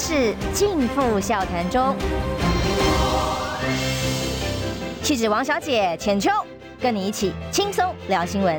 事尽付笑谈中。气质王小姐浅秋，跟你一起轻松聊新闻。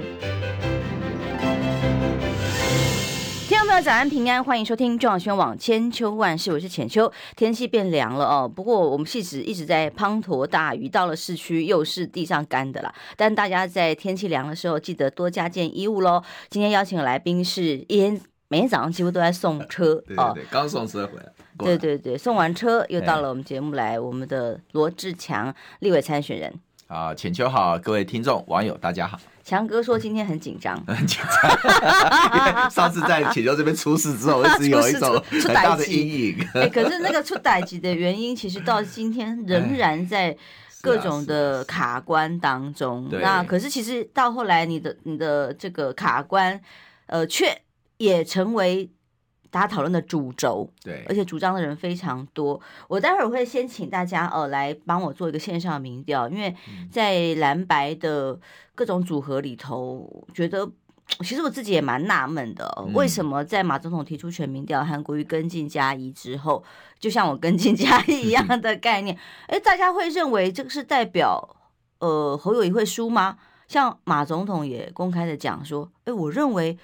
听众朋友，早安平安，欢迎收听中广新闻网千秋万事，我是浅秋。天气变凉了哦，不过我们戏子一直在滂沱大雨，到了市区又是地上干的啦。但大家在天气凉的时候，记得多加件衣物喽。今天邀请的来宾是一天每天早上几乎都在送车 哦，对，刚送车回来。对对对，送完车又到了我们节目来，我们的罗志强立委参选人啊，浅秋好，各位听众网友大家好。强哥说今天很紧张，很紧张。上次在浅秋这边出事之后，一直有 一种很大的阴影。哎，可是那个出代志的原因，其实到今天仍然在各种的卡关当中。那可是其实到后来，你的你的这个卡关，呃，却也成为。大家讨论的主轴，对，而且主张的人非常多。我待会儿会先请大家呃来帮我做一个线上的民调，因为在蓝白的各种组合里头，觉得 其实我自己也蛮纳闷的，为什么在马总统提出全民调，韩国瑜跟进加一之后，就像我跟进嘉义一样的概念，哎，大家会认为这个是代表呃侯友谊会输吗？像马总统也公开的讲说，哎，我认为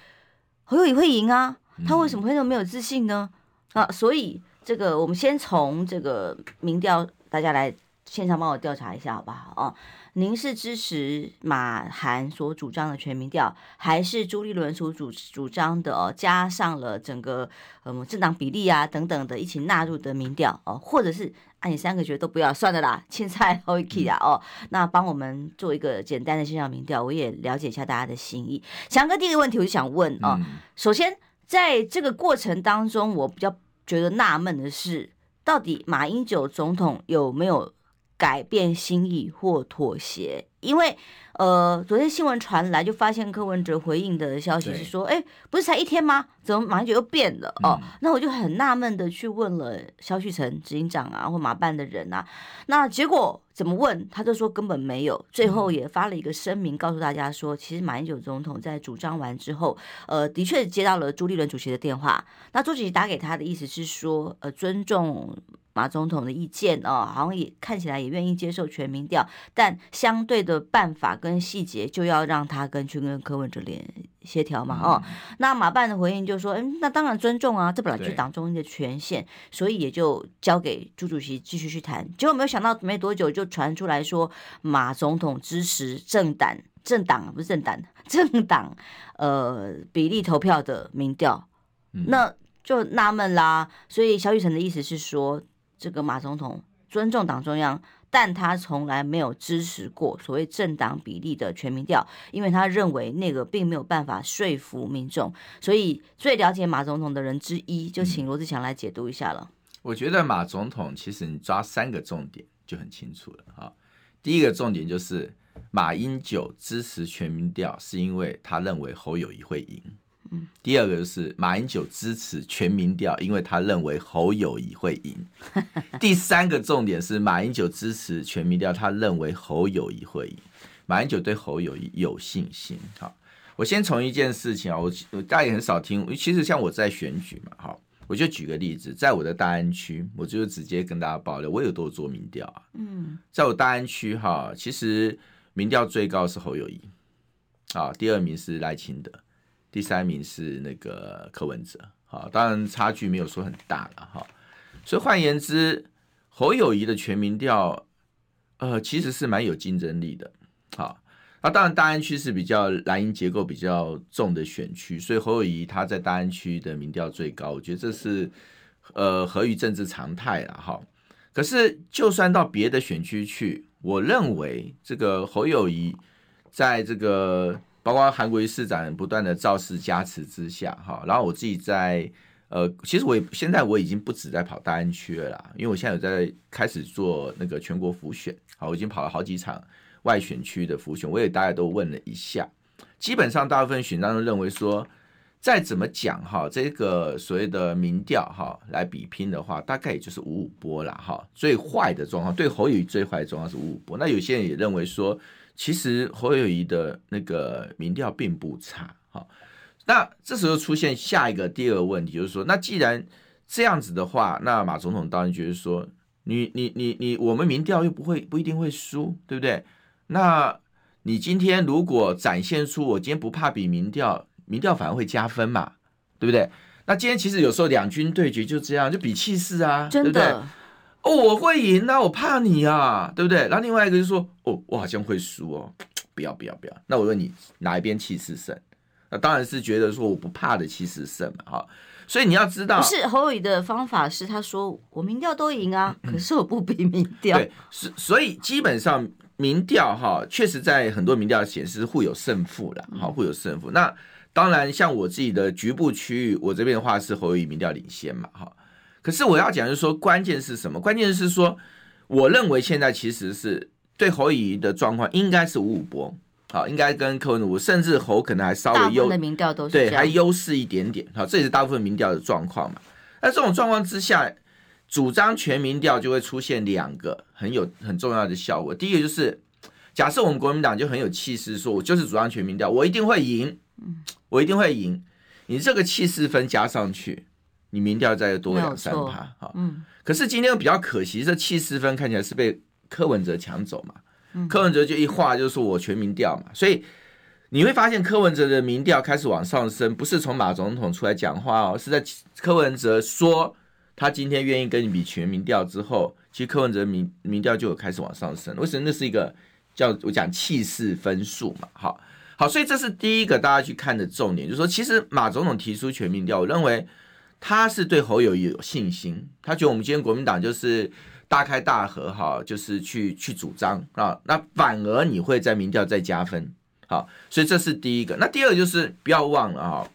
侯友宜会赢啊。他为什么会那么没有自信呢？啊，所以这个我们先从这个民调，大家来线上帮我调查一下，好不好哦？您是支持马韩所主张的全民调，还是朱立伦所主主张的哦？加上了整个呃政党比例啊等等的一起纳入的民调哦，或者是啊你三个觉得都不要算了啦，青菜 OK 啊哦，那帮我们做一个简单的线上民调，我也了解一下大家的心意。强哥第一个问题我就想问哦，首先。在这个过程当中，我比较觉得纳闷的是，到底马英九总统有没有改变心意或妥协？因为，呃，昨天新闻传来，就发现柯文哲回应的消息是说，哎，不是才一天吗？怎么马英九又变了？哦，那我就很纳闷的去问了肖旭成执行长啊，或马办的人啊，那结果怎么问，他就说根本没有。最后也发了一个声明，告诉大家说，其实马英九总统在主张完之后，呃，的确接到了朱立伦主席的电话，那朱主席打给他的意思是说，呃，尊重。马总统的意见哦，好像也看起来也愿意接受全民调，但相对的办法跟细节就要让他跟去跟柯文哲联协调嘛哦。那马办的回应就是说，嗯，那当然尊重啊，这本来就是党中央的权限，所以也就交给朱主席继续去谈。结果没有想到，没多久就传出来说，马总统支持政党政党不是政党 政党呃比例投票的民调，那就纳闷啦。所以小雨辰的意思是说。这个马总统尊重党中央，但他从来没有支持过所谓政党比例的全民调，因为他认为那个并没有办法说服民众。所以最了解马总统的人之一，就请罗志祥来解读一下了。我觉得马总统其实你抓三个重点就很清楚了哈。第一个重点就是马英九支持全民调，是因为他认为侯友谊会赢。第二个就是马英九支持全民调，因为他认为侯友谊会赢。第三个重点是马英九支持全民调，他认为侯友谊会赢。马英九对侯友谊有信心。好，我先从一件事情啊，我我大家也很少听。其实像我在选举嘛，好，我就举个例子，在我的大安区，我就直接跟大家爆料，我有多做民调啊。嗯，在我大安区哈，其实民调最高是侯友谊，啊，第二名是赖清德。第三名是那个柯文哲，好，当然差距没有说很大了哈。所以换言之，侯友谊的全民调，呃，其实是蛮有竞争力的。好，那当然大安区是比较蓝营结构比较重的选区，所以侯友谊他在大安区的民调最高，我觉得这是呃合于政治常态了哈。可是就算到别的选区去，我认为这个侯友谊在这个。包括韩国瑜市长不断的造势加持之下，哈，然后我自己在呃，其实我也现在我已经不止在跑大安区了，因为我现在有在开始做那个全国浮选，好，我已经跑了好几场外选区的浮选，我也大概都问了一下，基本上大部分选当中认为说，再怎么讲哈，这个所谓的民调哈来比拼的话，大概也就是五五波了哈，最坏的状况对侯友最坏的状况是五五波，那有些人也认为说。其实侯友谊的那个民调并不差，好，那这时候出现下一个第二个问题，就是说，那既然这样子的话，那马总统当然觉得说，你你你你，我们民调又不会不一定会输，对不对？那你今天如果展现出我今天不怕比民调，民调反而会加分嘛，对不对？那今天其实有时候两军对决就这样，就比气势啊，真。对不对？哦，我会赢，那我怕你啊，对不对？然后另外一个就说，哦，我好像会输哦，不要不要不要。那我问你，哪一边气势胜？那当然是觉得说我不怕的气势胜嘛，哈。所以你要知道，不是侯友宜的方法是他说我民调都赢啊，可是我不比民调。对，所所以基本上民调哈，确实在很多民调显示互有胜负了，好，互有胜负。那当然，像我自己的局部区域，我这边的话是侯友宜民调领先嘛，哈。可是我要讲就是说，关键是什么？关键是说，我认为现在其实是对侯友谊的状况应该是五五波。好，应该跟柯文哲，甚至侯可能还稍微优，的民调都是对，还优势一点点。好，这也是大部分民调的状况嘛。那这种状况之下，主张全民调就会出现两个很有很重要的效果。第一个就是，假设我们国民党就很有气势，说我就是主张全民调，我一定会赢，我一定会赢。你这个气势分加上去，你民调再多两三趴。好，嗯。可是今天比较可惜，这气势分看起来是被柯文哲抢走嘛。柯文哲就一话就是说我全民调嘛，所以你会发现柯文哲的民调开始往上升，不是从马总统出来讲话哦，是在柯文哲说他今天愿意跟你比全民调之后，其实柯文哲民民调就有开始往上升。为什么？那是一个叫我讲气势分数嘛，好好，所以这是第一个大家去看的重点，就是说其实马总统提出全民调，我认为他是对侯友宜有信心，他觉得我们今天国民党就是。大开大合哈，就是去去主张啊，那反而你会在民调再加分，好，所以这是第一个。那第二个就是不要忘了哈，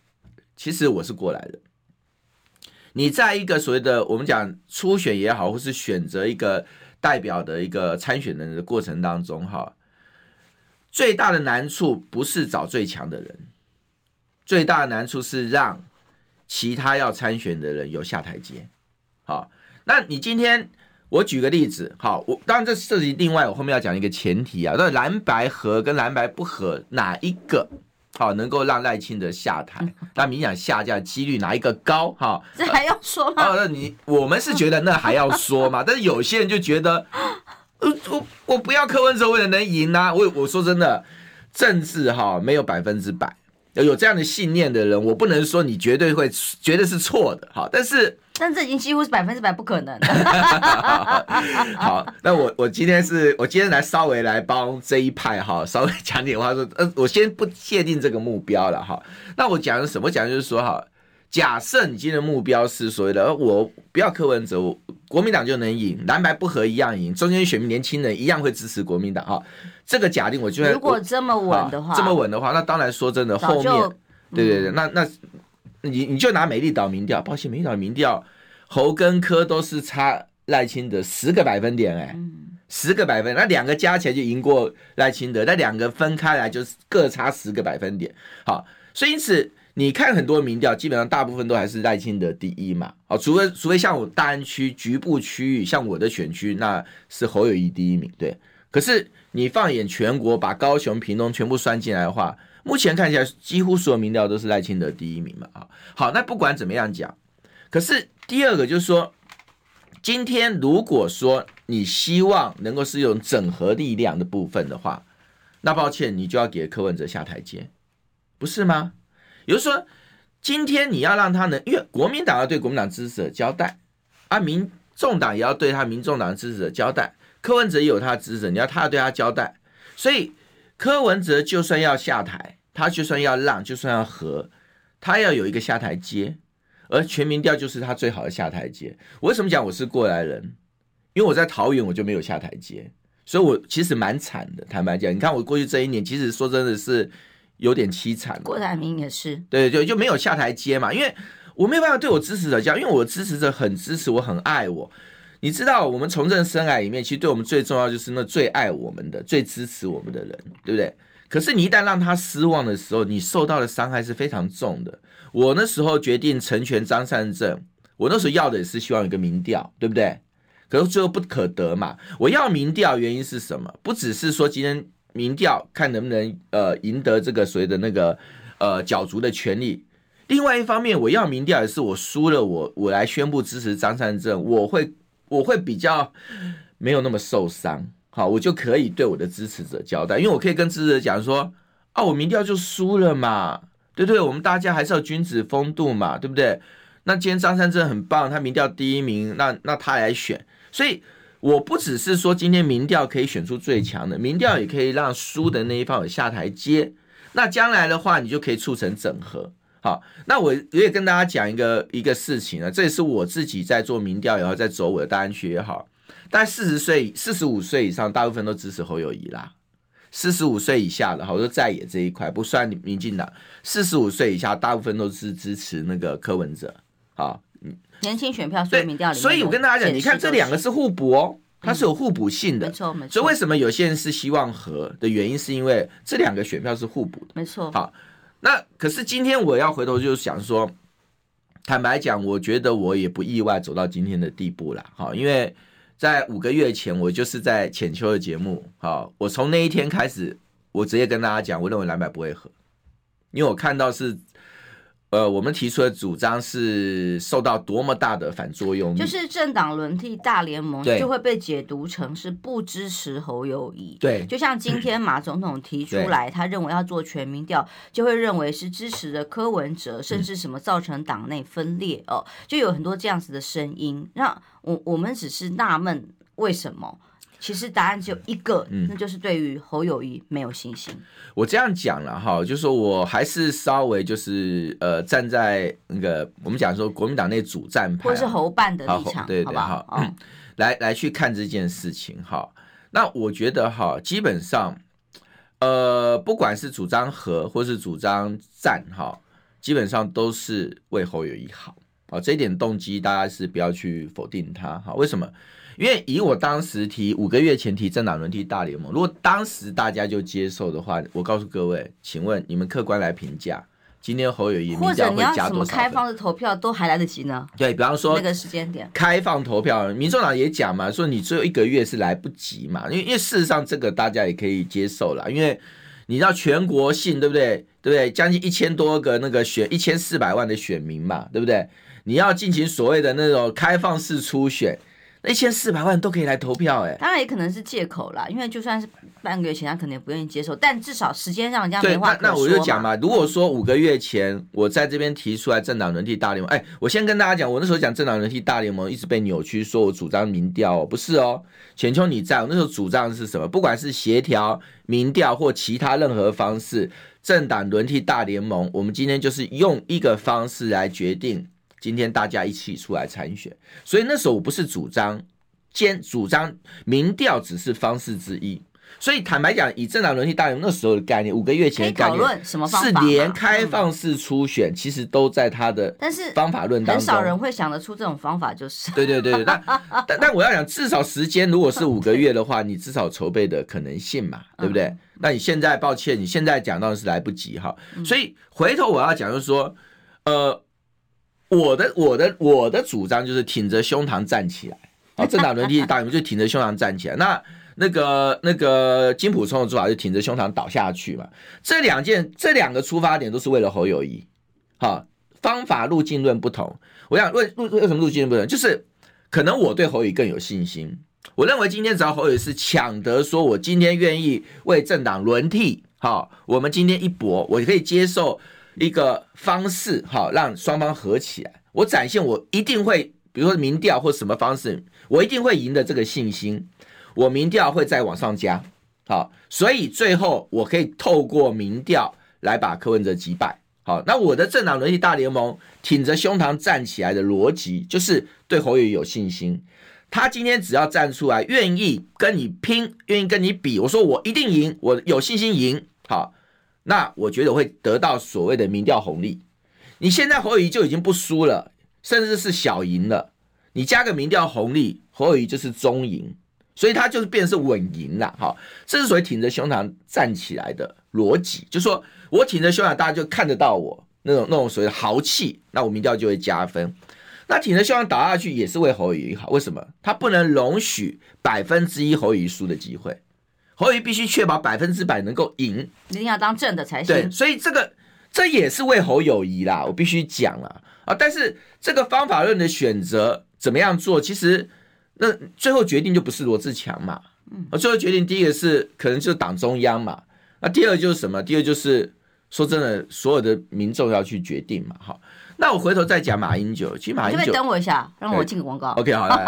其实我是过来的。你在一个所谓的我们讲初选也好，或是选择一个代表的一个参选人的过程当中哈，最大的难处不是找最强的人，最大的难处是让其他要参选的人有下台阶。好，那你今天。我举个例子，好，我当然这涉及另外，我后面要讲一个前提啊，那蓝白合跟蓝白不合哪一个好能够让赖清德下台？那民进下架几率哪一个高？哈，这还要说吗？哦，那你我们是觉得那还要说嘛？但是有些人就觉得，呃，我我不要柯文哲为了能赢呐、啊，我我说真的，政治哈没有百分之百，有这样的信念的人，我不能说你绝对会绝对是错的，好，但是。但这已经几乎是百分之百不可能。好，那我我今天是我今天来稍微来帮这一派哈，稍微讲点话说，呃，我先不界定这个目标了哈。那我讲的什么？讲就是说哈，假设你今天的目标是所谓的我不要柯文哲，国民党就能赢，蓝白不合一样赢，中间选民年轻人一样会支持国民党哈。这个假定我觉得，如果这么稳的话，这么稳的话，那当然说真的，后面对对对，那那。你你就拿美丽岛民调，抱歉，美丽岛民调，侯跟柯都是差赖清德十个百分点，哎，十个百分，那两个加起来就赢过赖清德，那两个分开来就是各差十个百分点。好，所以因此你看很多民调，基本上大部分都还是赖清德第一嘛。好，除非除非像我大安区局部区域，像我的选区，那是侯友谊第一名，对。可是你放眼全国，把高雄、屏东全部算进来的话。目前看起来，几乎所有民调都是赖清德第一名嘛，啊，好，那不管怎么样讲，可是第二个就是说，今天如果说你希望能够是用整合力量的部分的话，那抱歉，你就要给柯文哲下台阶，不是吗？也就是说，今天你要让他能，因为国民党要对国民党支持者交代，啊，民众党也要对他民众党支持者交代，柯文哲也有他的支持者，你要他要对他交代，所以。柯文哲就算要下台，他就算要让，就算要和，他要有一个下台阶，而全民调就是他最好的下台阶。我为什么讲我是过来人？因为我在桃园我就没有下台阶，所以我其实蛮惨的。坦白讲，你看我过去这一年，其实说真的是有点凄惨。郭台铭也是，对对，就没有下台阶嘛，因为我没有办法对我支持者讲，因为我支持者很支持我，很爱我。你知道，我们从政生涯里面，其实对我们最重要就是那最爱我们的、最支持我们的人，对不对？可是你一旦让他失望的时候，你受到的伤害是非常重的。我那时候决定成全张善政，我那时候要的也是希望有个民调，对不对？可是最后不可得嘛。我要民调原因是什么？不只是说今天民调看能不能呃赢得这个所谓的那个呃角逐的权利，另外一方面，我要民调也是我输了我，我来宣布支持张善政，我会我会比较没有那么受伤，好，我就可以对我的支持者交代，因为我可以跟支持者讲说，啊，我民调就输了嘛，对不对？我们大家还是要君子风度嘛，对不对？那今天张善正很棒，他民调第一名，那那他来选，所以我不只是说今天民调可以选出最强的，民调也可以让输的那一方有下台阶，那将来的话，你就可以促成整合。好，那我也跟大家讲一个一个事情啊，这也是我自己在做民调，然后在走我的大安区也好，大概四十岁、四十五岁以上，大部分都支持侯友宜啦。四十五岁以下的，好多在野这一块不算民进党，四十五岁以下，大部分都是支持那个柯文哲。好，年轻选票，所以民调里面，所以我跟大家讲，你看这两个是互补哦，它是有互补性的，没错没错。所以为什么有些人是希望和的原因，是因为这两个选票是互补的，没错。好。那可是今天我要回头就是想说，坦白讲，我觉得我也不意外走到今天的地步了，哈，因为在五个月前我就是在浅秋的节目，好，我从那一天开始，我直接跟大家讲，我认为蓝白不会合，因为我看到是。呃，我们提出的主张是受到多么大的反作用，就是政党轮替大联盟就会被解读成是不支持侯友谊。对，就像今天马总统提出来，他认为要做全民调，就会认为是支持的柯文哲，甚至什么造成党内分裂哦，就有很多这样子的声音。那我我们只是纳闷，为什么？其实答案只有一个，嗯、那就是对于侯友谊没有信心。我这样讲了哈，就是说我还是稍微就是呃站在那个我们讲说国民党内主战派，或是侯办的立场，对对哈，嗯，来来去看这件事情哈。那我觉得哈，基本上呃不管是主张和或是主张战哈，基本上都是为侯友谊好啊。这一点动机大家是不要去否定他哈。为什么？因为以我当时提五个月前提政党轮替大联盟，如果当时大家就接受的话，我告诉各位，请问你们客观来评价，今天侯友宜民调会加多少分？或者你要什么开放的投票都还来得及呢？对，比方说那个时间点，开放投票，民众党也讲嘛，说你只有一个月是来不及嘛，因为因为事实上这个大家也可以接受了，因为你知道全国性对不对？对不对？将近一千多个那个选一千四百万的选民嘛，对不对？你要进行所谓的那种开放式初选。一千四百万都可以来投票，哎，当然也可能是借口啦，因为就算是半个月前，他可能也不愿意接受，但至少时间上人家没话。那那我就讲嘛，如果说五个月前我在这边提出来政党轮替大联盟，哎，我先跟大家讲，我那时候讲政党轮替大联盟一直被扭曲，说我主张民调，不是哦，浅秋你在，我那时候主张的是什么？不管是协调民调或其他任何方式，政党轮替大联盟，我们今天就是用一个方式来决定。今天大家一起出来参选，所以那时候我不是主张，兼主张民调只是方式之一。所以坦白讲，以政党轮替大联盟那时候的概念，五个月前的概念是连开放式初选，其实都在他的但是方法论当中。很少人会想得出这种方法，就是对对对对。但但但我要讲，至少时间如果是五个月的话，你至少筹备的可能性嘛，对不对？那你现在抱歉，你现在讲到是来不及哈。所以回头我要讲就是说，呃。我的我的我的主张就是挺着胸膛站起来，好，政党轮替大联盟就挺着胸膛站起来。那那个那个金普聪的做法就挺着胸膛倒下去嘛。这两件这两个出发点都是为了侯友谊，好，方法路径论不同。我想为路为什么路径论不同？就是可能我对侯友宜更有信心。我认为今天只要侯友宜是抢得说，我今天愿意为政党轮替，好，我们今天一搏，我可以接受。一个方式，好，让双方合起来。我展现我一定会，比如说民调或什么方式，我一定会赢的这个信心。我民调会再往上加，好，所以最后我可以透过民调来把柯文哲击败。好，那我的政党轮替大联盟挺着胸膛站起来的逻辑，就是对侯友有信心。他今天只要站出来，愿意跟你拼，愿意跟你比，我说我一定赢，我有信心赢。好。那我觉得会得到所谓的民调红利。你现在侯友谊就已经不输了，甚至是小赢了。你加个民调红利，侯友谊就是中赢，所以他就是变是稳赢了。哈，这是所谓挺着胸膛站起来的逻辑，就说我挺着胸膛，大家就看得到我那种那种所谓的豪气，那我民调就会加分。那挺着胸膛倒下去也是为侯友谊好，为什么？他不能容许百分之一侯友谊输的机会。侯友谊必须确保百分之百能够赢，一定要当正的才行。对，所以这个这也是为侯友谊啦，我必须讲了啊。但是这个方法论的选择怎么样做，其实那最后决定就不是罗志强嘛。嗯，最后决定第一个是可能就是党中央嘛。那第二就是什么？第二就是说真的，所有的民众要去决定嘛。哈。那我回头再讲马英九，其实马英九，等我一下，让我进个广告。OK，好，来，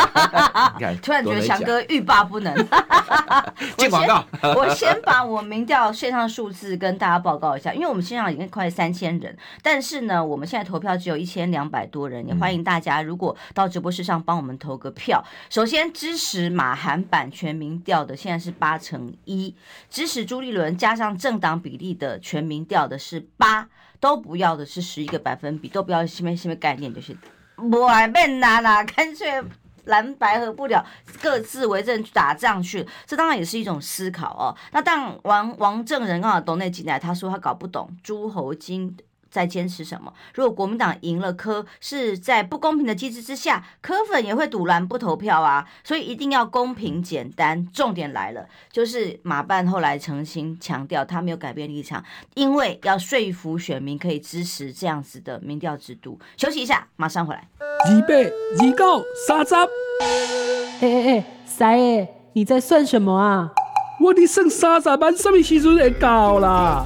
你看，突然觉得翔哥欲罢不能。进广告，我先把我民调线上数字跟大家报告一下，因为我们线上已经快三千人，但是呢，我们现在投票只有一千两百多人，也欢迎大家如果到直播室上帮我们投个票。首先支持马韩版全民调的现在是八成一，支持朱立伦加上政党比例的全民调的是八。都不要的是十一个百分比，都不要什么什么概念，就是不爱变难啦，干脆蓝白合不了，各自为政去打仗去，这当然也是一种思考哦。那但王王正仁刚好懂那进来，他说他搞不懂诸侯经。在坚持什么？如果国民党赢了柯，是在不公平的机制之下，柯粉也会赌烂不投票啊！所以一定要公平简单。重点来了，就是马办后来澄清强调，他没有改变立场，因为要说服选民可以支持这样子的民调制度。休息一下，马上回来。二八二九三十。哎哎哎，三爷，你在算什么啊？我的剩三十万，什么时阵会到啦？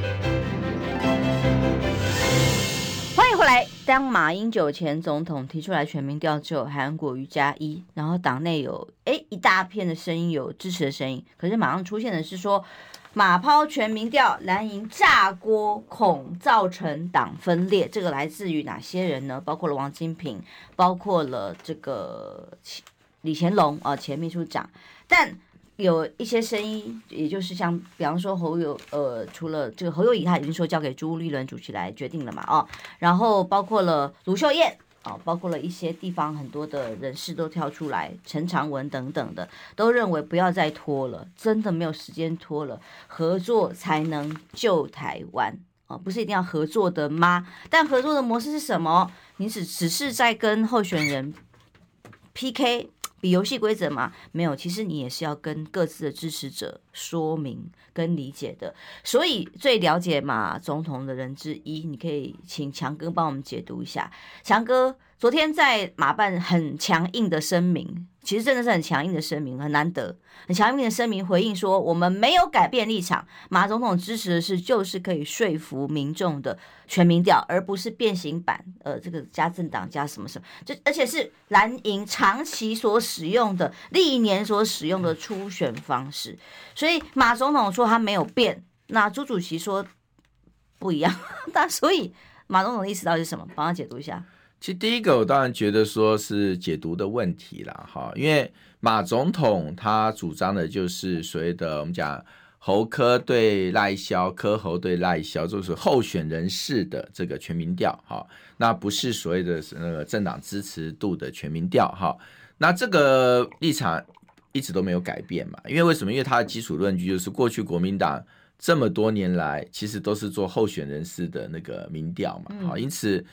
迎回来。当马英九前总统提出来全民调之后，韩国瑜加一，然后党内有诶一大片的声音，有支持的声音。可是马上出现的是说，马抛全民调，蓝营炸锅，恐造成党分裂。这个来自于哪些人呢？包括了王金平，包括了这个李乾龙啊，前秘书长，但。有一些声音，也就是像，比方说侯友，呃，除了这个侯友宜，他已经说交给朱立伦主席来决定了嘛，哦，然后包括了卢秀燕，哦，包括了一些地方很多的人士都跳出来，陈长文等等的，都认为不要再拖了，真的没有时间拖了，合作才能救台湾，哦，不是一定要合作的吗？但合作的模式是什么？你只只是在跟候选人 PK。比游戏规则嘛，没有，其实你也是要跟各自的支持者说明跟理解的。所以最了解马总统的人之一，你可以请强哥帮我们解读一下。强哥昨天在马办很强硬的声明。其实真的是很强硬的声明，很难得，很强硬的声明回应说，我们没有改变立场。马总统支持的是就是可以说服民众的全民调，而不是变形版，呃，这个加政党加什么什么，就而且是蓝营长期所使用的、历年所使用的初选方式。所以马总统说他没有变，那朱主席说不一样。那所以马总统的意思到底是什么？帮他解读一下。其实第一个，我当然觉得说是解读的问题啦，哈，因为马总统他主张的就是所谓的我们讲侯科对赖萧，科侯对赖萧，就是候选人士的这个全民调，哈，那不是所谓的那个政党支持度的全民调，哈，那这个立场一直都没有改变嘛，因为为什么？因为他的基础论据就是过去国民党这么多年来其实都是做候选人士的那个民调嘛，好，因此。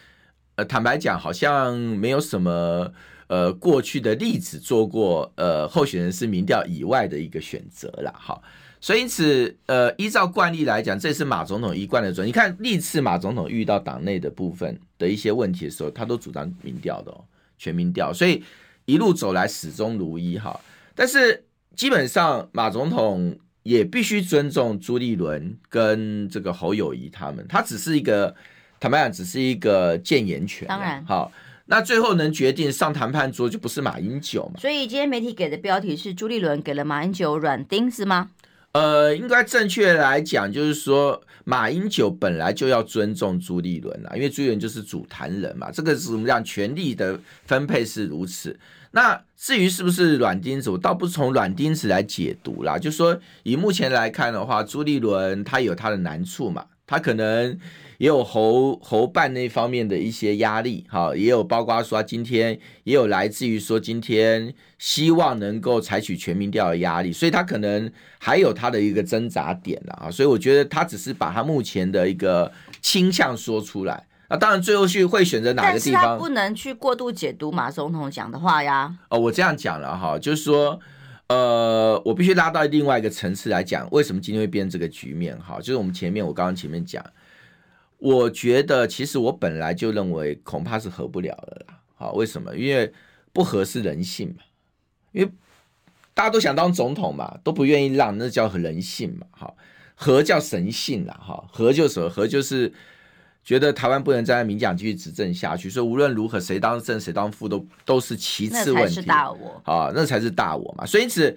呃，坦白讲，好像没有什么呃过去的例子做过呃候选人是民调以外的一个选择了哈，所以因此呃依照惯例来讲，这是马总统一贯的准。你看历次马总统遇到党内的部分的一些问题的时候，他都主张民调的，全民调，所以一路走来始终如一哈。但是基本上马总统也必须尊重朱立伦跟这个侯友宜他们，他只是一个。坦白讲，只是一个建言权。当然，好，那最后能决定上谈判桌就不是马英九嘛？所以今天媒体给的标题是朱立伦给了马英九软钉子吗？呃，应该正确来讲，就是说马英九本来就要尊重朱立伦啦，因为朱立伦就是主谈人嘛。这个是我们讲权力的分配是如此。那至于是不是软钉子，我倒不从软钉子来解读啦。就是说以目前来看的话，朱立伦他有他的难处嘛。他可能也有侯侯办那方面的一些压力，哈，也有包括说今天也有来自于说今天希望能够采取全民调的压力，所以他可能还有他的一个挣扎点了啊，所以我觉得他只是把他目前的一个倾向说出来。那当然，最后去会选择哪个地方？但是他不能去过度解读马总统讲的话呀。哦，我这样讲了哈，就是说，呃，我必须拉到另外一个层次来讲，为什么今天会变这个局面？哈，就是我们前面我刚刚前面讲，我觉得其实我本来就认为恐怕是合不了的啦。好，为什么？因为不合是人性嘛，因为大家都想当总统嘛，都不愿意让，那叫人性嘛。好，和叫神性啦。哈，和就是什么？合就是。觉得台湾不能再让民进党继续执政下去，所以无论如何谁当正谁当副都都是其次问题。那才是大我啊，那才是大我嘛。所以因此，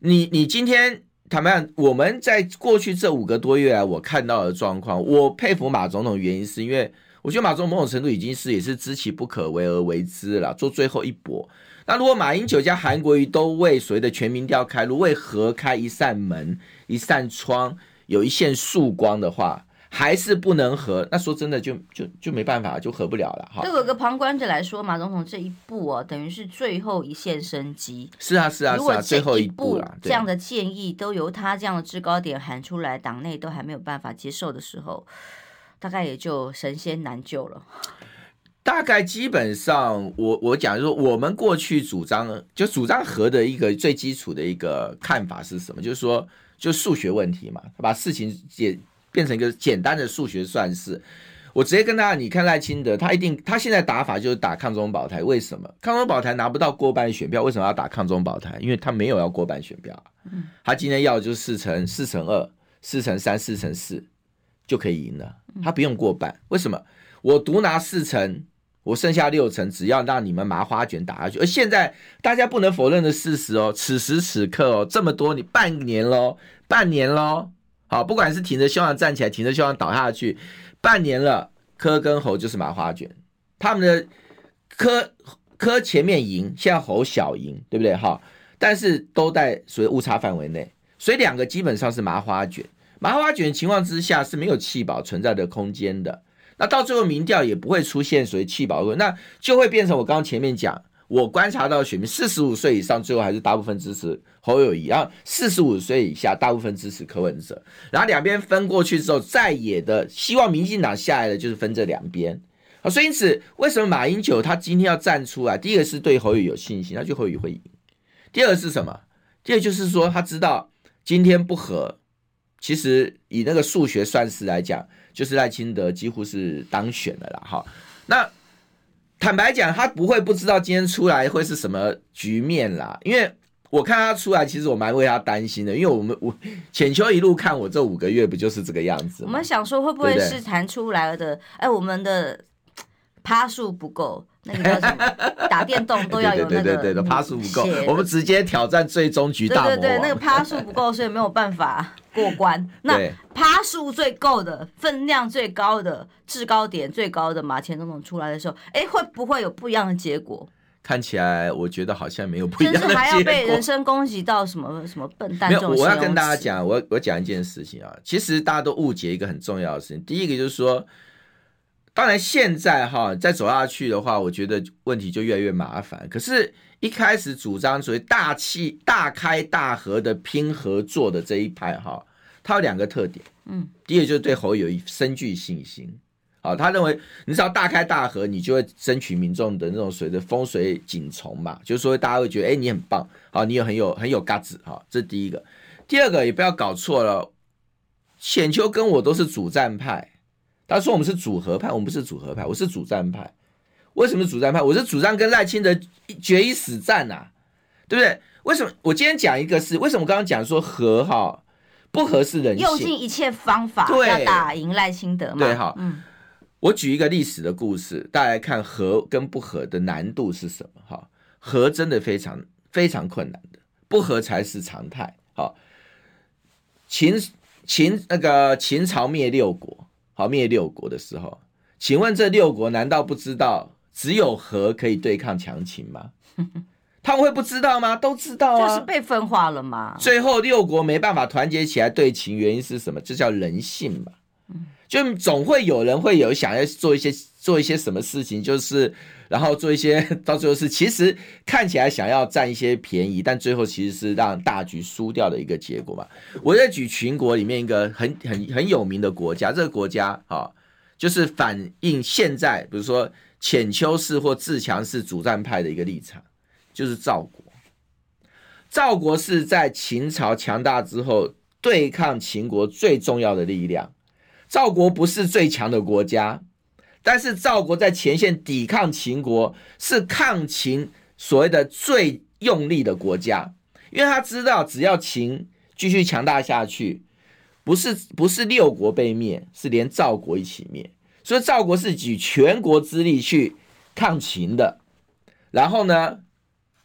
你你今天坦白讲，我们在过去这五个多月来，我看到的状况，我佩服马总统，原因是因为我觉得马总某种程度已经是也是知其不可为而为之了，做最后一搏。那如果马英九加韩国瑜都为所谓的全民调开路，为合开一扇门、一扇窗，有一线曙光的话。还是不能和，那说真的就就就没办法，就和不了了哈。对有个旁观者来说，马总统这一步哦，等于是最后一线生机。是啊是啊是啊，最后一步了。这样的建议都由他这样的制高点喊出来，党内都还没有办法接受的时候，大概也就神仙难救了。大概基本上，我我讲说，我们过去主张就主张和的一个最基础的一个看法是什么？就是说，就数学问题嘛，把事情解。变成一个简单的数学算式，我直接跟大家，你看赖清德，他一定他现在打法就是打抗中保台，为什么抗中保台拿不到过半选票？为什么要打抗中保台？因为他没有要过半选票，他今天要就是四成四成二、四成三、四成四就可以赢了，他不用过半。为什么？我独拿四成，我剩下六成，只要让你们麻花卷打下去。而现在大家不能否认的事实哦，此时此刻哦，这么多你半年喽，半年喽。好，不管是挺着胸膛站起来，挺着胸膛倒下去，半年了，柯跟侯就是麻花卷，他们的柯柯前面赢，现在侯小赢，对不对？哈，但是都在所谓误差范围内，所以两个基本上是麻花卷。麻花卷情况之下是没有弃保存在的空间的，那到最后民调也不会出现所谓弃保的，那就会变成我刚刚前面讲。我观察到选民四十五岁以上，最后还是大部分支持侯友宜，然后四十五岁以下大部分支持柯文哲，然后两边分过去之后，在野的希望民进党下来的就是分这两边啊，所以因此为什么马英九他今天要站出来？第一个是对侯友有信心，他就侯友会赢；第二个是什么？第二就是说他知道今天不合，其实以那个数学算式来讲，就是赖清德几乎是当选的了哈。那坦白讲，他不会不知道今天出来会是什么局面啦。因为我看他出来，其实我蛮为他担心的。因为我们我浅秋一路看我这五个月，不就是这个样子？我们想说，会不会是弹出来的？哎，我们的趴数不够。那个叫什么？打电动都要有那个，对对对，趴数不够，我们直接挑战最终局大魔王。对对对，那个趴数不够，所以没有办法过关。那趴数最够的、分量最高的、制高点最高的马前总统出来的时候，哎，会不会有不一样的结果？看起来我觉得好像没有不一样的结果。甚至还要被人身攻击到什么什么笨蛋？没有，我要跟大家讲，我我讲一件事情啊，其实大家都误解一个很重要的事情。第一个就是说。当然，现在哈再走下去的话，我觉得问题就越来越麻烦。可是，一开始主张所谓大气、大开大合的拼合作的这一派哈，他有两个特点。嗯，第一个就是对侯有深具信心。好，他认为你只要大开大合，你就会争取民众的那种所谓的风水景从嘛，就是说大家会觉得，哎，你很棒，好，你有很有很有嘎子，哈，这是第一个。第二个也不要搞错了，浅秋跟我都是主战派。他说：“我们是组合派，我们不是组合派，我是主战派。为什么主战派？我是主张跟赖清德决一死战呐、啊，对不对？为什么？我今天讲一个是为什么？我刚刚讲说和哈不合是人性，用尽一切方法要打赢赖清德嘛？对哈，嗯，我举一个历史的故事，大家来看和跟不和的难度是什么？哈，和真的非常非常困难的，不和才是常态。好，秦秦那个秦朝灭六国。”好，灭六国的时候，请问这六国难道不知道只有和可以对抗强秦吗？他们会不知道吗？都知道啊，就是被分化了嘛。最后六国没办法团结起来对秦，原因是什么？这叫人性嘛。就总会有人会有想要做一些做一些什么事情，就是然后做一些 到最后是其实看起来想要占一些便宜，但最后其实是让大局输掉的一个结果嘛。我在举群国里面一个很很很有名的国家，这个国家啊，就是反映现在比如说浅丘氏或自强氏主战派的一个立场，就是赵国。赵国是在秦朝强大之后对抗秦国最重要的力量。赵国不是最强的国家，但是赵国在前线抵抗秦国，是抗秦所谓的最用力的国家，因为他知道只要秦继续强大下去，不是不是六国被灭，是连赵国一起灭。所以赵国是举全国之力去抗秦的。然后呢，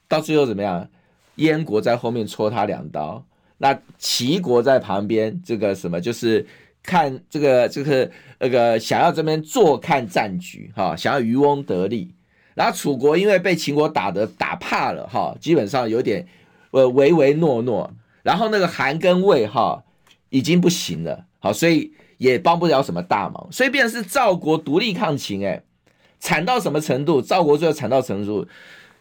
到最后怎么样？燕国在后面戳他两刀，那齐国在旁边，这个什么就是看这个这个那个想要这边坐看战局哈，想要渔翁得利。然后楚国因为被秦国打得打怕了哈，基本上有点呃唯唯诺诺。然后那个韩跟魏哈已经不行了，好，所以也帮不了什么大忙。所以变成是赵国独立抗秦，哎，惨到什么程度？赵国最后惨到程度。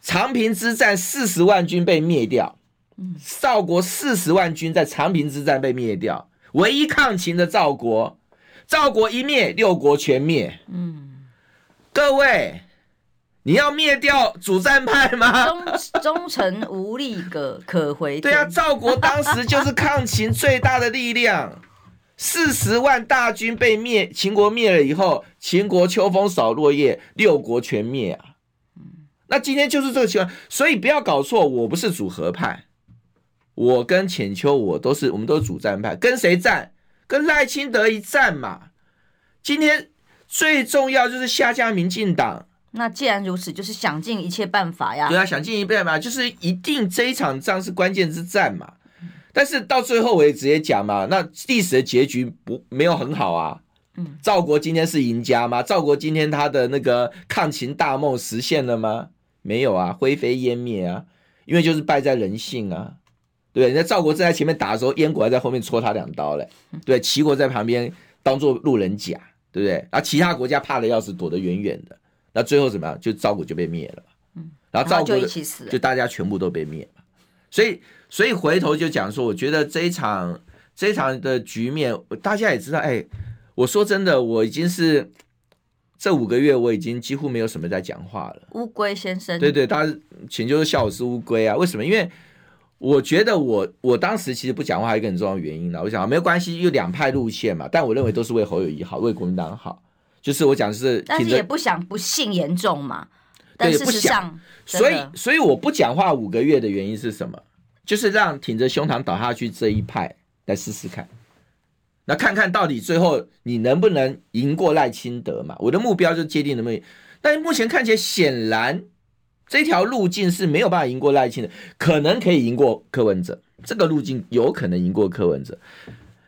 长平之战四十万军被灭掉，赵国四十万军在长平之战被灭掉，唯一抗秦的赵国，赵国一灭，六国全灭。嗯，各位，你要灭掉主战派吗？忠忠臣无力可可回。对啊，赵国当时就是抗秦最大的力量，四十万大军被灭，秦国灭了以后，秦国秋风扫落叶，六国全灭啊。那今天就是这个情况，所以不要搞错，我不是主和派，我跟浅秋我都是，我们都是主战派，跟谁战？跟赖清德一战嘛。今天最重要就是下架民进党。那既然如此，就是想尽一切办法呀。对啊，想尽一切办法，就是一定这一场仗是关键之战嘛。但是到最后我也直接讲嘛，那历史的结局不没有很好啊。嗯，赵国今天是赢家吗？赵国今天他的那个抗秦大梦实现了吗？没有啊，灰飞烟灭啊，因为就是败在人性啊，对，人家赵国正在前面打的时候，燕国还在后面戳他两刀嘞，对，齐国在旁边当做路人甲，对不对？然后，其他国家怕的要死，躲得远远的，那最后怎么样？就赵国就被灭了，嗯，然后赵国就一起死，就大家全部都被灭了，所以，所以回头就讲说，我觉得这一场这一场的局面，大家也知道，哎，我说真的，我已经是。这五个月我已经几乎没有什么在讲话了。乌龟先生，对对，大家请就是笑我是乌龟啊？为什么？因为我觉得我我当时其实不讲话一个很重要的原因呢。我想没有关系，有两派路线嘛，但我认为都是为侯友谊好，为国民党好。就是我讲的是，但是也不想不幸言重嘛。但事实上，所以所以我不讲话五个月的原因是什么？就是让挺着胸膛倒下去这一派来试试看。那看看到底最后你能不能赢过赖清德嘛？我的目标就界定能不能，但是目前看起来显然这条路径是没有办法赢过赖清德，可能可以赢过柯文哲，这个路径有可能赢过柯文哲。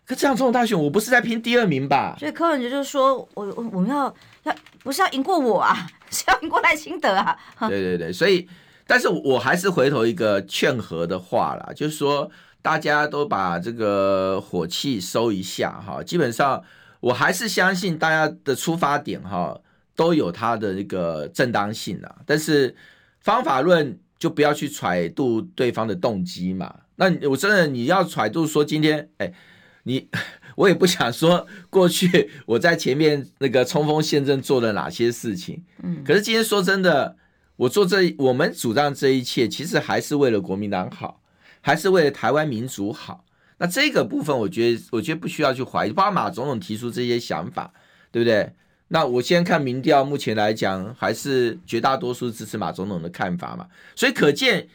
可这样总统大选，我不是在拼第二名吧？所以柯文哲就是说我我我们要要不是要赢过我啊，是要赢过赖清德啊。对对对，所以但是我还是回头一个劝和的话啦，就是说。大家都把这个火气收一下哈，基本上我还是相信大家的出发点哈都有它的那个正当性啊，但是方法论就不要去揣度对方的动机嘛。那我真的你要揣度说今天哎，你 我也不想说过去我在前面那个冲锋陷阵做了哪些事情，嗯，可是今天说真的，我做这我们主张这一切，其实还是为了国民党好。还是为了台湾民主好，那这个部分我觉得，我觉得不需要去怀疑。包括马总统提出这些想法，对不对？那我先看民调，目前来讲还是绝大多数支持马总统的看法嘛。所以可见，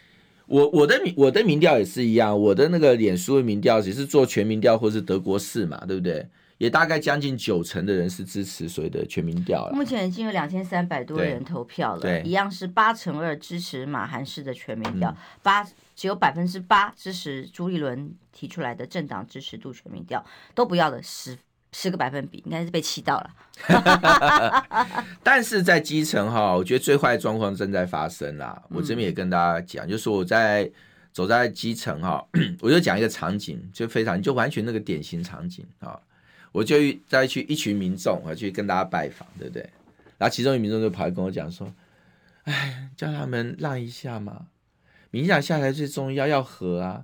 我我的民我的民调也是一样，我的那个脸书的民调也是做全民调或是德国式嘛，对不对？也大概将近九成的人是支持所谓的全民调了。目前已经有两千三百多人投票了，对，一样是八成二支持马韩式的全民调，八、嗯。只有百分之八支持朱立伦提出来的政党支持度全民调都不要的十十个百分比，应该是被气到了。但是在基层哈，我觉得最坏的状况正在发生啦。我这边也跟大家讲，就是我在走在基层哈，我就讲一个场景，就非常就完全那个典型场景啊。我就再去一群民众，我去跟大家拜访，对不对？然后其中一民众就跑来跟我讲说：“哎，叫他们让一下嘛，民进党下台最重要，要和啊，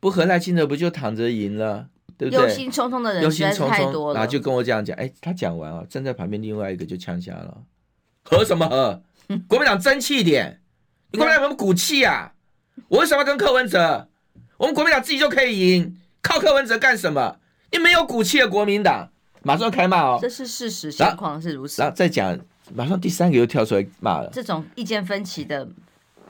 不和赖清德不就躺着赢了，对不对？”忧心忡忡的人实在是太多了，然后就跟我这样讲，哎，他讲完啊，站在旁边另外一个就呛下了：“和什么和？国民党争气一点，你国民党有什么骨气啊？我为什么要跟柯文哲？我们国民党自己就可以赢，靠柯文哲干什么？”你没有骨气的国民党，马上开骂哦！这是事实，情况是如此。然后再讲，马上第三个又跳出来骂了。这种意见分歧的，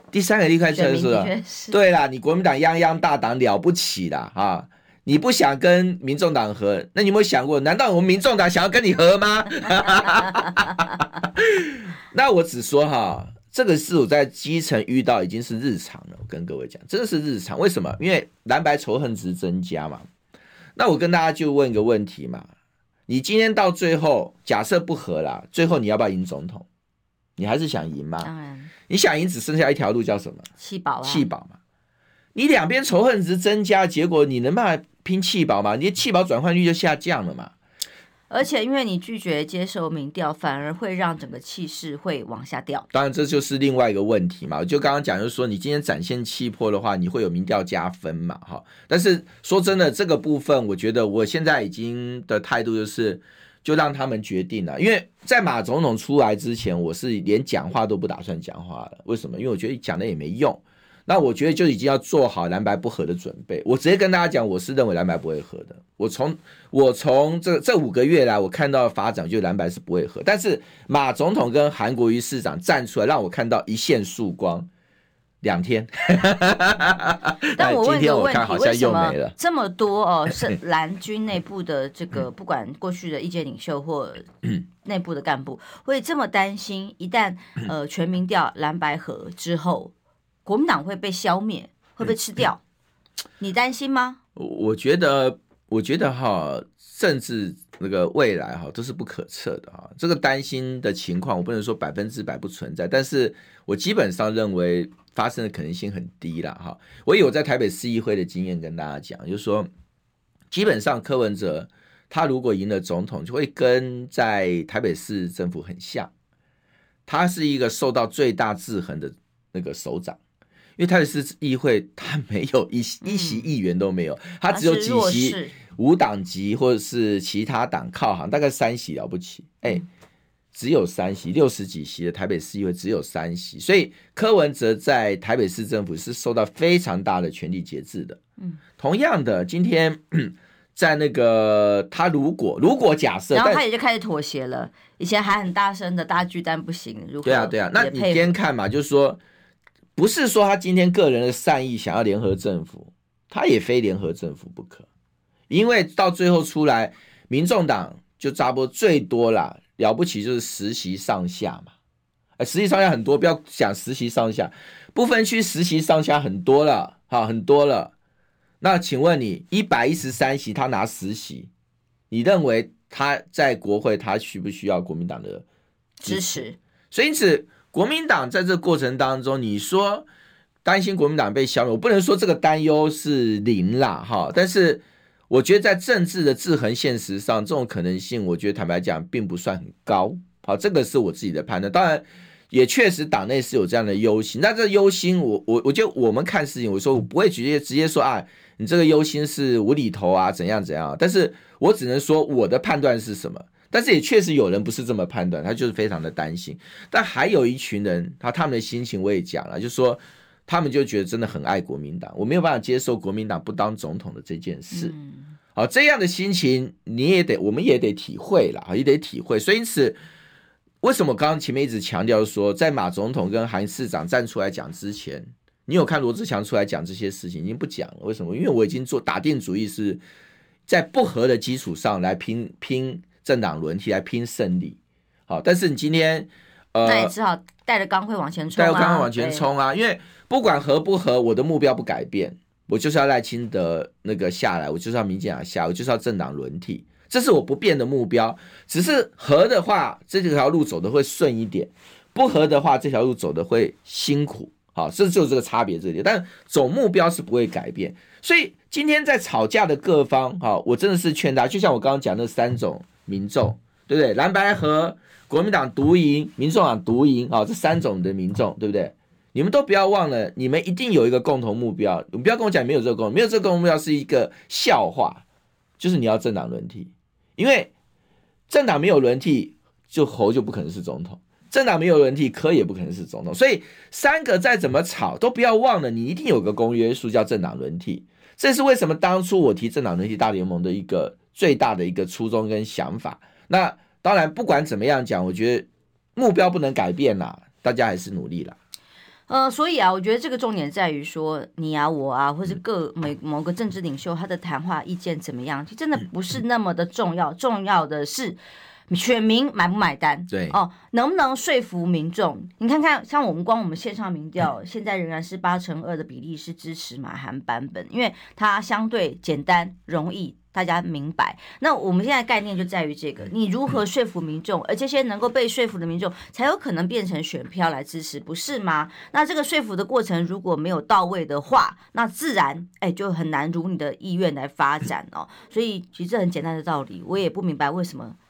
第三个立刻就是：“对啦，你国民党泱泱大党了不起啦啊！你不想跟民众党合，那你有没有想过，难道我们民众党想要跟你合吗？” 那我只说哈，这个是我在基层遇到已经是日常了。我跟各位讲，真的是日常。为什么？因为蓝白仇恨值增加嘛。那我跟大家就问一个问题嘛，你今天到最后假设不合啦，最后你要不要赢总统？你还是想赢吗？当然，你想赢只剩下一条路，叫什么？弃保啊！弃保嘛。你两边仇恨值增加，结果你能办法拼弃保吗？你弃保转换率就下降了嘛。而且因为你拒绝接受民调，反而会让整个气势会往下掉。当然，这就是另外一个问题嘛。就刚刚讲，就是说你今天展现气魄的话，你会有民调加分嘛？哈。但是说真的，这个部分我觉得我现在已经的态度就是，就让他们决定了。因为在马总统出来之前，我是连讲话都不打算讲话了。为什么？因为我觉得讲的也没用。那我觉得就已经要做好蓝白不合的准备。我直接跟大家讲，我是认为蓝白不会合的。我从我从这这五个月来，我看到的发展就蓝白是不会合。但是马总统跟韩国瑜市长站出来，让我看到一线曙光。两天，但我问一个问题：为什么这么多哦？是 蓝军内部的这个，不管过去的意见领袖或 内部的干部，会这么担心？一旦呃 全民调蓝白合之后。国民党会被消灭，会被吃掉，嗯、你担心吗？我觉得，我觉得哈，政治那个未来哈都是不可测的哈。这个担心的情况，我不能说百分之百不存在，但是我基本上认为发生的可能性很低了哈。我有在台北市议会的经验跟大家讲，就是说，基本上柯文哲他如果赢了总统，就会跟在台北市政府很像，他是一个受到最大制衡的那个首长。因为台北市议会，他没有一一席议员都没有，他只有几席无党籍或者是其他党靠行，大概三席了不起，哎，只有三席，六十几席的台北市议会只有三席，所以柯文哲在台北市政府是受到非常大的权力节制的。嗯，同样的，今天 在那个他如果如果假设，然后他也就开始妥协了，以前还很大声的大巨蛋不行，如果对啊对啊，那你先看嘛，就是说。不是说他今天个人的善意想要联合政府，他也非联合政府不可，因为到最后出来，民众党就扎波最多了，了不起就是十席上下嘛，哎，十席上下很多，不要讲十席上下，不分区十席上下很多了，好，很多了。那请问你一百一十三席，他拿十席，你认为他在国会他需不需要国民党的支持？支持。所以因此。国民党在这过程当中，你说担心国民党被消灭，我不能说这个担忧是零啦，哈。但是我觉得在政治的制衡现实上，这种可能性，我觉得坦白讲并不算很高。好，这个是我自己的判断。当然，也确实党内是有这样的忧心。那这忧心，我我我觉得我们看事情，我说我不会直接直接说啊，你这个忧心是无厘头啊，怎样怎样。但是我只能说我的判断是什么。但是也确实有人不是这么判断，他就是非常的担心。但还有一群人，他他们的心情我也讲了，就是说他们就觉得真的很爱国民党，我没有办法接受国民党不当总统的这件事。好，这样的心情你也得，我们也得体会了，也得体会。所以因此，为什么刚刚前面一直强调说，在马总统跟韩市长站出来讲之前，你有看罗志强出来讲这些事情，已经不讲了。为什么？因为我已经做打定主意，是在不和的基础上来拼拼。政党轮替来拼胜利，好，但是你今天，呃，那也只好带着钢盔往前冲，带着钢盔往前冲啊！因为不管合不合，我的目标不改变，我就是要赖清德那个下来，我就是要民进党下，我就是要政党轮替，这是我不变的目标。只是合的话，这条路走的会顺一点；不合的话，这条路走的会辛苦。好，这就是这个差别这里，但总目标是不会改变。所以今天在吵架的各方，哈，我真的是劝大家，就像我刚刚讲那三种民众，对不对？蓝白和，国民党独赢，民众党独赢，啊，这三种的民众，对不对？你们都不要忘了，你们一定有一个共同目标。你不要跟我讲没有这个共，没有这个共同目标是一个笑话，就是你要政党轮替，因为政党没有轮替，就侯就不可能是总统。政党没有轮替，柯也不可能是总统，所以三个再怎么吵，都不要忘了，你一定有个公约数叫政党轮替。这是为什么当初我提政党轮替大联盟的一个最大的一个初衷跟想法。那当然，不管怎么样讲，我觉得目标不能改变啦，大家还是努力啦。呃，所以啊，我觉得这个重点在于说，你啊，我啊，或是各每某个政治领袖他的谈话意见怎么样，其实真的不是那么的重要，重要的是。选民买不买单？对哦，能不能说服民众？你看看，像我们光我们线上民调，嗯、现在仍然是八成二的比例是支持马韩版本，因为它相对简单、容易，大家明白。那我们现在概念就在于这个：你如何说服民众，而这些能够被说服的民众，才有可能变成选票来支持，不是吗？那这个说服的过程如果没有到位的话，那自然哎就很难如你的意愿来发展哦。所以其实这很简单的道理，我也不明白为什么。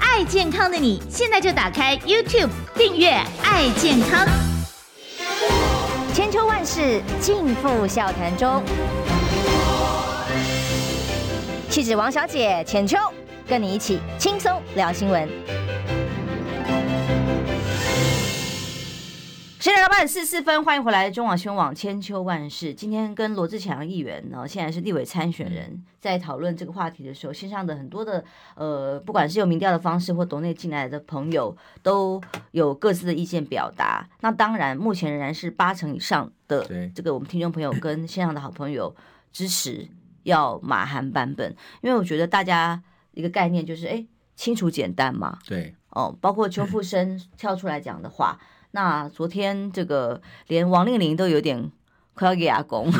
爱健康的你，现在就打开 YouTube 订阅“爱健康”。千秋万世尽付笑谈中。气质王小姐浅秋，跟你一起轻松聊新闻。现在八点四十四分，欢迎回来中广新闻网千秋万世。今天跟罗志强议员呢，现在是立委参选人，在讨论这个话题的时候，线上的很多的呃，不管是用民调的方式或国内进来的朋友，都有各自的意见表达。那当然，目前仍然是八成以上的这个我们听众朋友跟线上的好朋友支持要马韩版本，因为我觉得大家一个概念就是，哎，清楚简单嘛。对，哦，包括邱富生跳出来讲的话。那昨天这个连王令玲都有点快要给阿公，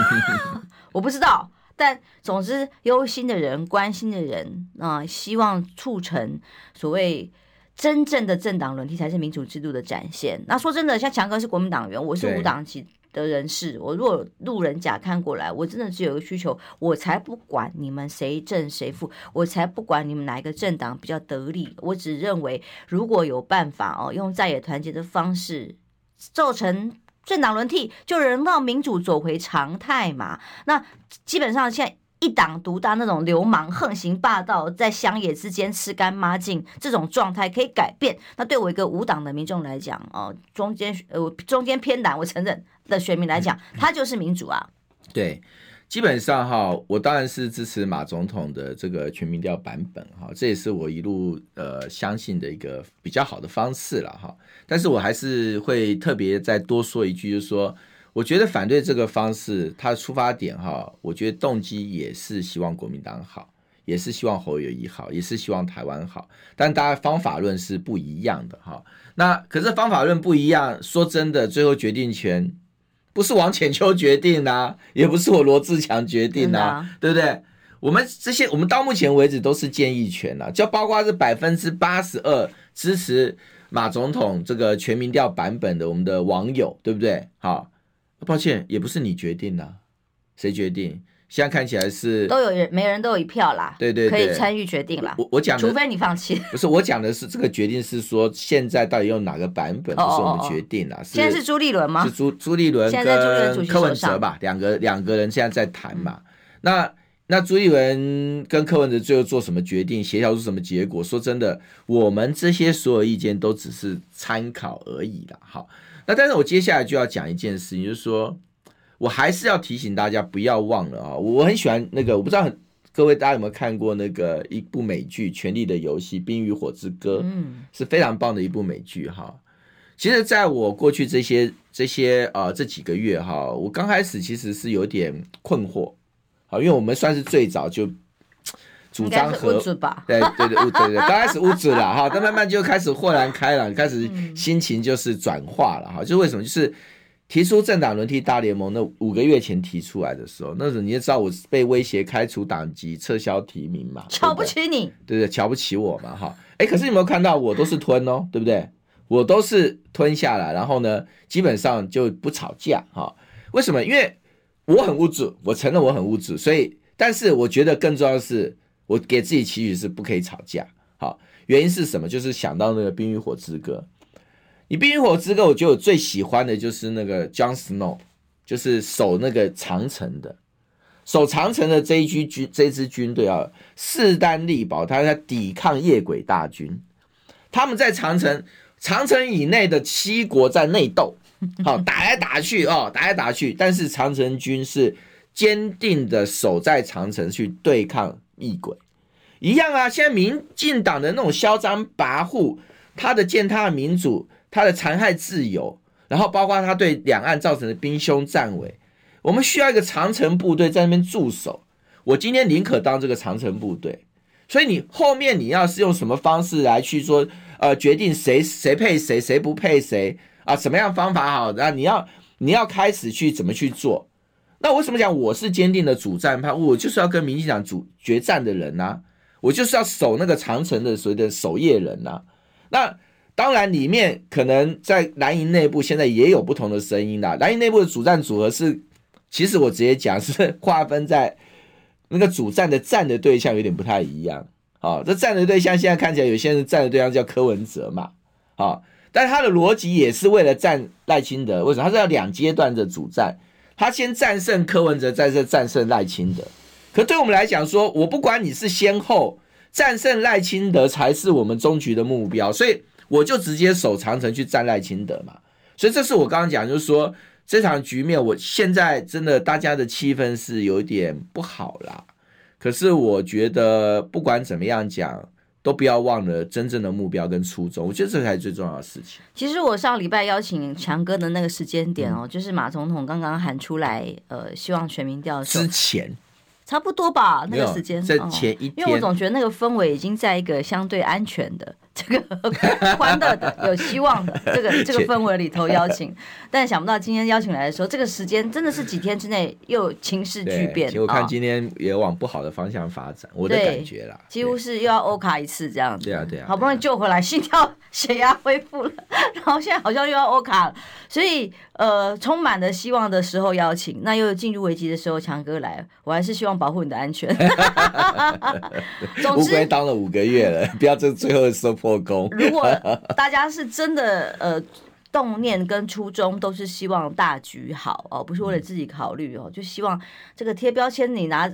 我不知道，但总之忧心的人、关心的人啊、呃，希望促成所谓真正的政党轮替才是民主制度的展现。那说真的，像强哥是国民党员，我是无党籍。的人士，我如果路人甲看过来，我真的只有一个需求，我才不管你们谁正谁负，我才不管你们哪一个政党比较得力，我只认为如果有办法哦，用在野团结的方式造成政党轮替，就能让民主走回常态嘛。那基本上现在。一党独大那种流氓横行霸道，在乡野之间吃干抹净这种状态可以改变。那对我一个无党的民众来讲，哦，中间呃中间偏蓝，我承认的选民来讲，他就是民主啊。对，基本上哈，我当然是支持马总统的这个全民调版本哈，这也是我一路呃相信的一个比较好的方式了哈。但是我还是会特别再多说一句，就是说。我觉得反对这个方式，他的出发点哈，我觉得动机也是希望国民党好，也是希望侯友宜好，也是希望台湾好，但大家方法论是不一样的哈。那可是方法论不一样，说真的，最后决定权不是王浅秋决定啊，也不是我罗志强决定啊，啊对不对？我们这些，我们到目前为止都是建议权啊，就包括是百分之八十二支持马总统这个全民调版本的我们的网友，对不对？好。抱歉，也不是你决定的，谁决定？现在看起来是都有人，每人都有一票啦。对对对，可以参与决定啦。我我讲的，除非你放弃。不是我讲的是这个决定是说，现在到底用哪个版本，不是我们决定啦。现在是朱立伦吗？是朱朱立伦跟柯文哲吧，两个两个人现在在谈嘛。那那朱立伦跟柯文哲最后做什么决定，协调出什么结果？说真的，我们这些所有意见都只是参考而已啦。好。那但是我接下来就要讲一件事情，就是说我还是要提醒大家不要忘了啊！我很喜欢那个，我不知道各位大家有没有看过那个一部美剧《权力的游戏》《冰与火之歌》，嗯，是非常棒的一部美剧哈。其实，在我过去这些这些啊这几个月哈，我刚开始其实是有点困惑，好，因为我们算是最早就主张和 对对对对对，刚开始物质了哈，但慢慢就开始豁然开朗，开始心情就是转化了哈。就是为什么？就是提出政党轮替大联盟那五个月前提出来的时候，那时候你也知道我被威胁开除党籍、撤销提名嘛，瞧不起你，对对，瞧不起我嘛哈。哎，可是你有没有看到我都是吞哦，对不对？我都是吞下来，然后呢，基本上就不吵架哈。为什么？因为我很物质，我承认我很物质，所以，但是我觉得更重要的是。我给自己期许是不可以吵架，好，原因是什么？就是想到那个《冰与火之歌》，你《冰与火之歌》，我觉得我最喜欢的就是那个 John Snow，就是守那个长城的，守长城的这一支军，这支军队啊，势单力薄，他在抵抗夜鬼大军，他们在长城长城以内的七国在内斗，好，打来打去哦，打来打去，但是长城军是坚定的守在长城去对抗。异鬼一样啊！现在民进党的那种嚣张跋扈，他的践踏民主，他的残害自由，然后包括他对两岸造成的兵凶战危，我们需要一个长城部队在那边驻守。我今天宁可当这个长城部队。所以你后面你要是用什么方式来去说，呃，决定谁谁配谁，谁不配谁啊？什么样方法好？那你要你要开始去怎么去做？那为什么讲我是坚定的主战派？我就是要跟民进党主决战的人呐、我就是要守那个长城的所谓的守夜人呐、那当然，里面可能在蓝营内部现在也有不同的声音啦。蓝营内部的主战组合是，其实我直接讲是 划分在那个主战的战的对象有点不太一样。好，这战的对象现在看起来有些人战的对象叫柯文哲嘛，好，但他的逻辑也是为了战赖清德。为什么？他是要两阶段的主战。他先战胜柯文哲，再是战胜赖清德。可对我们来讲说，说我不管你是先后战胜赖清德，才是我们终局的目标。所以我就直接守长城去战赖清德嘛。所以这是我刚刚讲，就是说这场局面，我现在真的大家的气氛是有点不好啦。可是我觉得不管怎么样讲。都不要忘了真正的目标跟初衷，我觉得这才是最重要的事情。其实我上礼拜邀请强哥的那个时间点哦，嗯、就是马总统刚刚喊出来，呃，希望全民调之前。差不多吧，那个时间在前一天，因为我总觉得那个氛围已经在一个相对安全的、这个 欢乐的、有希望的这个 这个氛围里头邀请，但想不到今天邀请来的时候，这个时间真的是几天之内又情势巨变。其实我看今天也往不好的方向发展，我的感觉啦，几乎是又要欧卡一次这样子。对啊对啊，好不容易救回来，心跳血压恢复了，然后现在好像又要欧卡了，所以。呃，充满了希望的时候邀请，那又进入危机的时候，强哥来，我还是希望保护你的安全。总之，乌龟当了五个月了，不要这最后说破功。如果大家是真的呃动念跟初衷都是希望大局好哦，不是为了自己考虑哦，就希望这个贴标签你拿。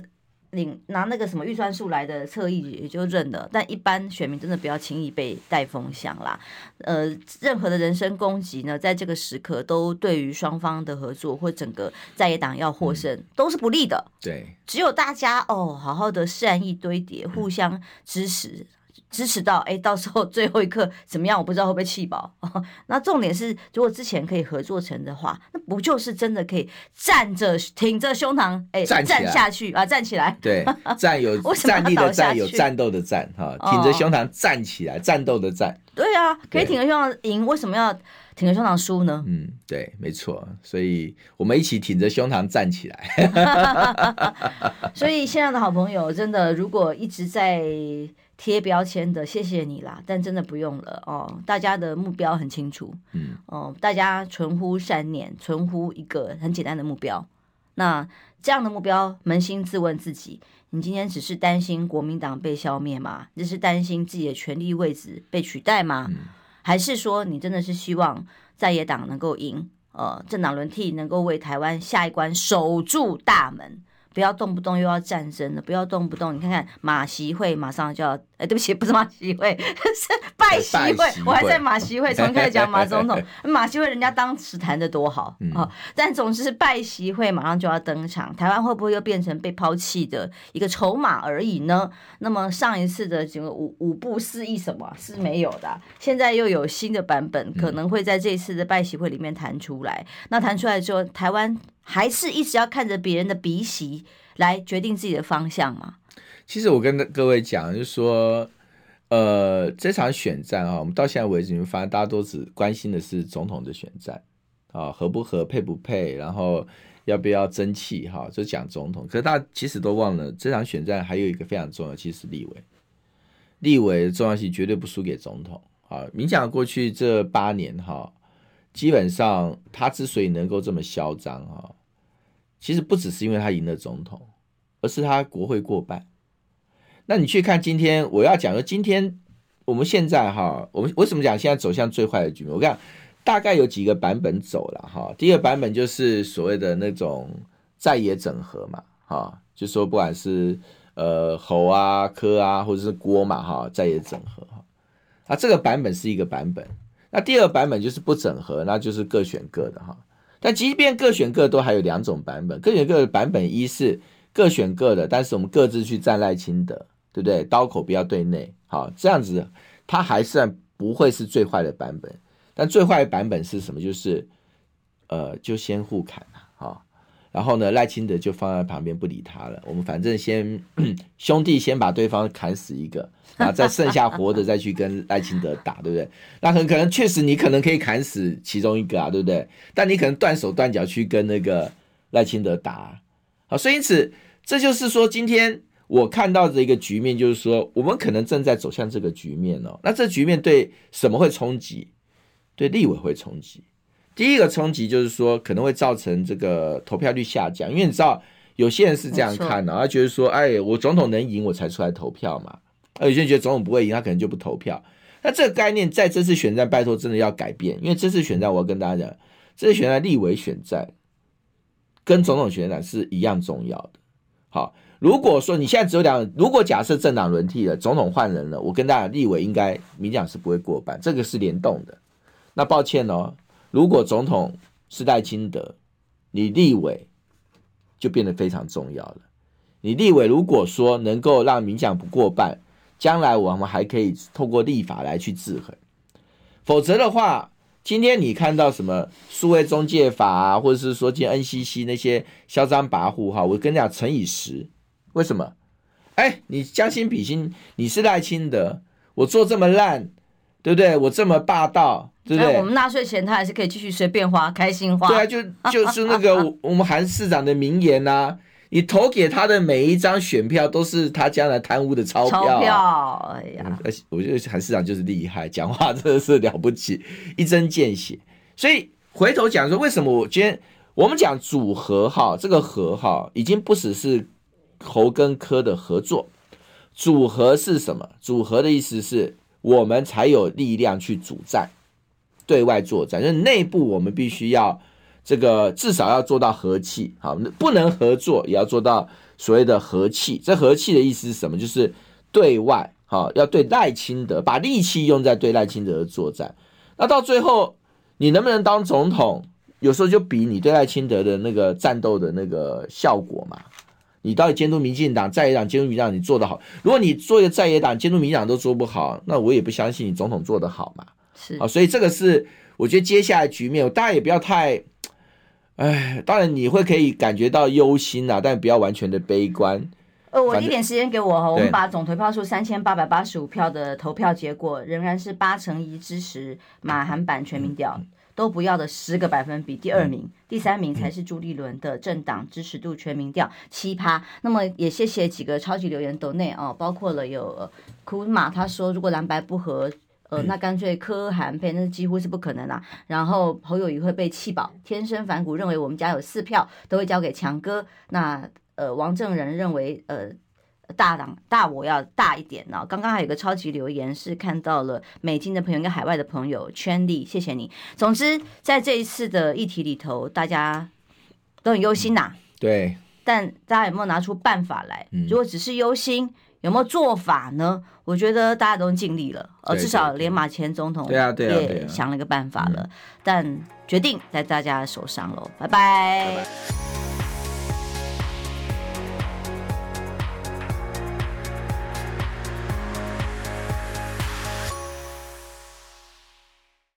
领拿那个什么预算数来的侧翼也就认了，但一般选民真的不要轻易被带风向啦。呃，任何的人身攻击呢，在这个时刻都对于双方的合作或整个在野党要获胜、嗯、都是不利的。对，只有大家哦，好好的善意堆叠，互相支持。嗯支持到哎，到时候最后一刻怎么样？我不知道会不会弃保。那重点是，如果之前可以合作成的话，那不就是真的可以站着挺着胸膛哎站下去啊？站起来，对，站有站立的站，有战斗的战哈，挺着胸膛站起来，战斗的战。对啊，可以挺着胸膛赢，为什么要挺着胸膛输呢？嗯，对，没错，所以我们一起挺着胸膛站起来。所以，现在的好朋友，真的如果一直在。贴标签的，谢谢你啦，但真的不用了哦。大家的目标很清楚，嗯，哦，大家存乎善念，存乎一个很简单的目标。那这样的目标，扪心自问自己：你今天只是担心国民党被消灭吗？只是担心自己的权力位置被取代吗？嗯、还是说你真的是希望在野党能够赢？呃，政党轮替能够为台湾下一关守住大门？不要动不动又要战争了，不要动不动，你看看马习会马上就要，哎，对不起，不是马习会，是拜习会，我还在马习会，从开始讲马总统，马习会人家当时谈的多好啊，嗯哦，但总之是拜习会马上就要登场，台湾会不会又变成被抛弃的一个筹码而已呢？那么上一次的这个五五步四议什么是没有的，现在又有新的版本，可能会在这次的拜习会里面谈出来，那谈出来之后，台湾。还是一直要看着别人的鼻息来决定自己的方向吗？其实我跟各位讲，就是说，呃，这场选战啊，我们到现在为止，你会发现大家都只关心的是总统的选战啊，合不合、配不配，然后要不要争气哈，就讲总统。可是大家其实都忘了，这场选战还有一个非常重要，其实是立委。立委的重要性绝对不输给总统啊！民进党过去这八年哈，基本上他之所以能够这么嚣张哈，其实不只是因为他赢了总统，而是他国会过半。那你去看今天，我要讲的今天我们现在哈，我们为什么讲现在走向最坏的局面？我看大概有几个版本走了哈。第一个版本就是所谓的那种在野整合嘛，哈，就说不管是。呃，侯啊、柯啊，或者是郭嘛，哈，在野整合哈。啊，这个版本是一个版本。那第二个版本就是不整合，那就是各选各的哈。但即便各选各，都还有两种版本。各选各的版本一是各选各的，但是我们各自去站赖清德，对不对？刀口不要对内，好，这样子它还算不会是最坏的版本。但最坏的版本是什么？就是呃，就先互砍啊，然后呢，赖清德就放在旁边不理他了。我们反正先 兄弟先把对方砍死一个，然后再剩下活的再去跟赖清德打，对不对？那很可能确实你可能可以砍死其中一个啊，对不对？但你可能断手断脚去跟那个赖清德打。好，所以因此这就是说，今天我看到的一个局面，就是说我们可能正在走向这个局面哦。那这局面对什么会冲击？对立委会冲击。第一个冲击就是说，可能会造成这个投票率下降，因为你知道有些人是这样看的，他觉得说，哎，我总统能赢我才出来投票嘛。而有些人觉得总统不会赢，他可能就不投票。那这个概念在这次选战，拜托真的要改变，因为这次选战我要跟大家讲，这次选战立委选战跟总统选战是一样重要的。好，如果说你现在只有两，如果假设政党轮替了，总统换人了，我跟大家立委应该民进党是不会过半，这个是联动的。那抱歉哦。如果总统是赖清德，你立委就变得非常重要了。你立委如果说能够让民进党不过半，将来我们还可以透过立法来去制衡。否则的话，今天你看到什么数位中介法啊，或者是说今天 NCC 那些嚣张跋扈哈，我跟你讲乘以十，为什么？哎，你将心比心，你是赖清德，我做这么烂，对不对？我这么霸道。对，对，我们纳税钱，他还是可以继续随便花，开心花。对啊，就就是那个 我们韩市长的名言呐、啊，你投给他的每一张选票，都是他将来贪污的钞票、啊。钞票，哎呀，而且我觉得韩市长就是厉害，讲话真的是了不起，一针见血。所以回头讲说，为什么我今天我们讲组合哈，这个合哈，已经不只是侯跟柯的合作，组合是什么？组合的意思是我们才有力量去主战。对外作战，就是内部我们必须要这个至少要做到和气，好，不能合作也要做到所谓的和气。这和气的意思是什么？就是对外好，要对赖清德，把力气用在对赖清德的作战。那到最后你能不能当总统，有时候就比你对赖清德的那个战斗的那个效果嘛。你到底监督民进党在野党监督民进党，你做得好。如果你做一个在野党监督民进党都做不好，那我也不相信你总统做得好嘛。是啊，所以这个是我觉得接下来局面，大家也不要太，哎，当然你会可以感觉到忧心啊，但不要完全的悲观。呃，我一点时间给我哈，我们把总投票数三千八百八十五票的投票结果，仍然是八成一支持马韩版全民调，嗯、都不要的十个百分比，第二名、嗯、第三名才是朱立伦的政党支持度全民调七趴。那么也谢谢几个超级留言抖内哦，包括了有库马他说如果蓝白不合。呃，那干脆柯韩配，那几乎是不可能啦。然后侯友宜会被气饱，天生反骨认为我们家有四票都会交给强哥。那呃，王正仁认为呃，大党大我要大一点呢。刚刚还有个超级留言是看到了美金的朋友跟海外的朋友圈里，谢谢你。总之，在这一次的议题里头，大家都很忧心呐、啊。对。但大家有没有拿出办法来？如果只是忧心。有没有做法呢？我觉得大家都尽力了，呃，至少连马前总统也想了个办法了，但决定在大家手上喽，拜拜。拜拜。